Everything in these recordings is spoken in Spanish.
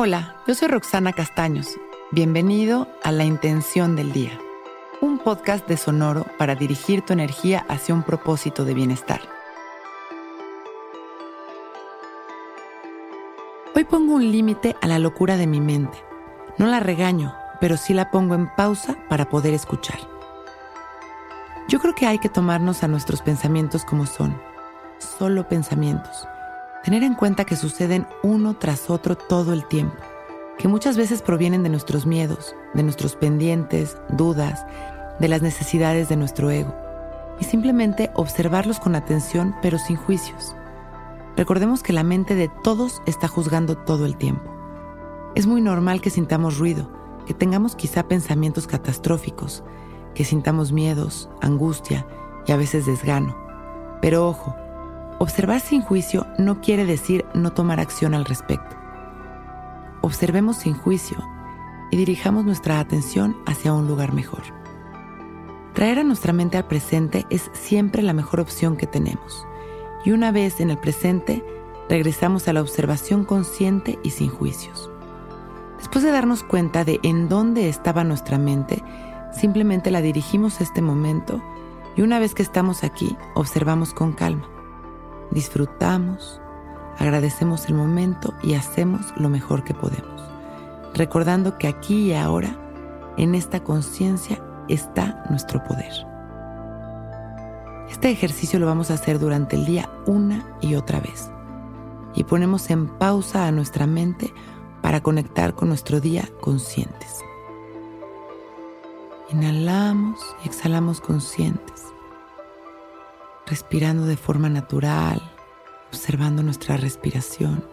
Hola, yo soy Roxana Castaños. Bienvenido a La Intención del Día, un podcast de Sonoro para dirigir tu energía hacia un propósito de bienestar. Hoy pongo un límite a la locura de mi mente. No la regaño, pero sí la pongo en pausa para poder escuchar. Yo creo que hay que tomarnos a nuestros pensamientos como son, solo pensamientos Tener en cuenta que suceden uno tras otro todo el tiempo, que muchas veces provienen de nuestros miedos, de nuestros pendientes, dudas, de las necesidades de nuestro ego, y simplemente observarlos con atención pero sin juicios. Recordemos que la mente de todos está juzgando todo el tiempo. Es muy normal que sintamos ruido, que tengamos quizá pensamientos catastróficos, que sintamos miedos, angustia y a veces desgano. Pero ojo, Observar sin juicio no quiere decir no tomar acción al respecto. Observemos sin juicio y dirijamos nuestra atención hacia un lugar mejor. Traer a nuestra mente al presente es siempre la mejor opción que tenemos. Y una vez en el presente, regresamos a la observación consciente y sin juicios. Después de darnos cuenta de en dónde estaba nuestra mente, simplemente la dirigimos a este momento y una vez que estamos aquí, observamos con calma disfrutamos, agradecemos el momento y hacemos lo mejor que podemos, recordando que aquí y ahora, en esta conciencia, está nuestro poder. Este ejercicio lo vamos a hacer durante el día una y otra vez y ponemos en pausa a nuestra mente para conectar con nuestro día conscientes. Inhalamos y exhalamos conscientes respirando de forma natural, observando nuestra respiración,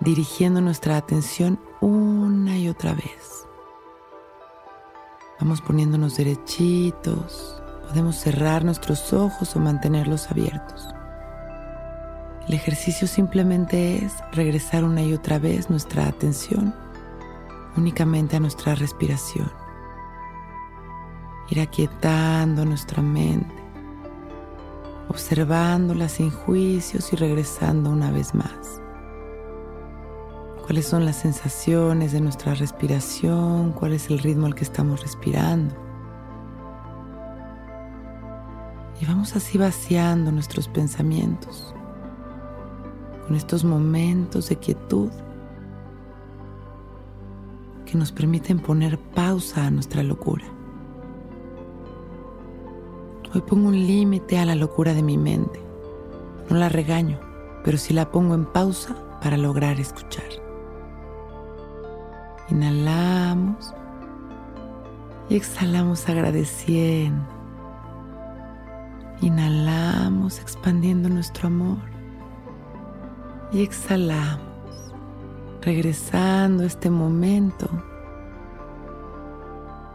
dirigiendo nuestra atención una y otra vez. Vamos poniéndonos derechitos, podemos cerrar nuestros ojos o mantenerlos abiertos. El ejercicio simplemente es regresar una y otra vez nuestra atención únicamente a nuestra respiración. Ir aquietando nuestra mente observándola sin juicios y regresando una vez más. ¿Cuáles son las sensaciones de nuestra respiración? ¿Cuál es el ritmo al que estamos respirando? Y vamos así vaciando nuestros pensamientos con estos momentos de quietud que nos permiten poner pausa a nuestra locura. Hoy pongo un límite a la locura de mi mente. No la regaño, pero sí la pongo en pausa para lograr escuchar. Inhalamos y exhalamos agradeciendo. Inhalamos expandiendo nuestro amor y exhalamos regresando a este momento.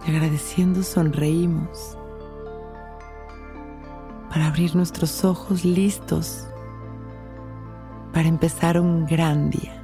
Agradeciendo sonreímos para abrir nuestros ojos listos para empezar un gran día.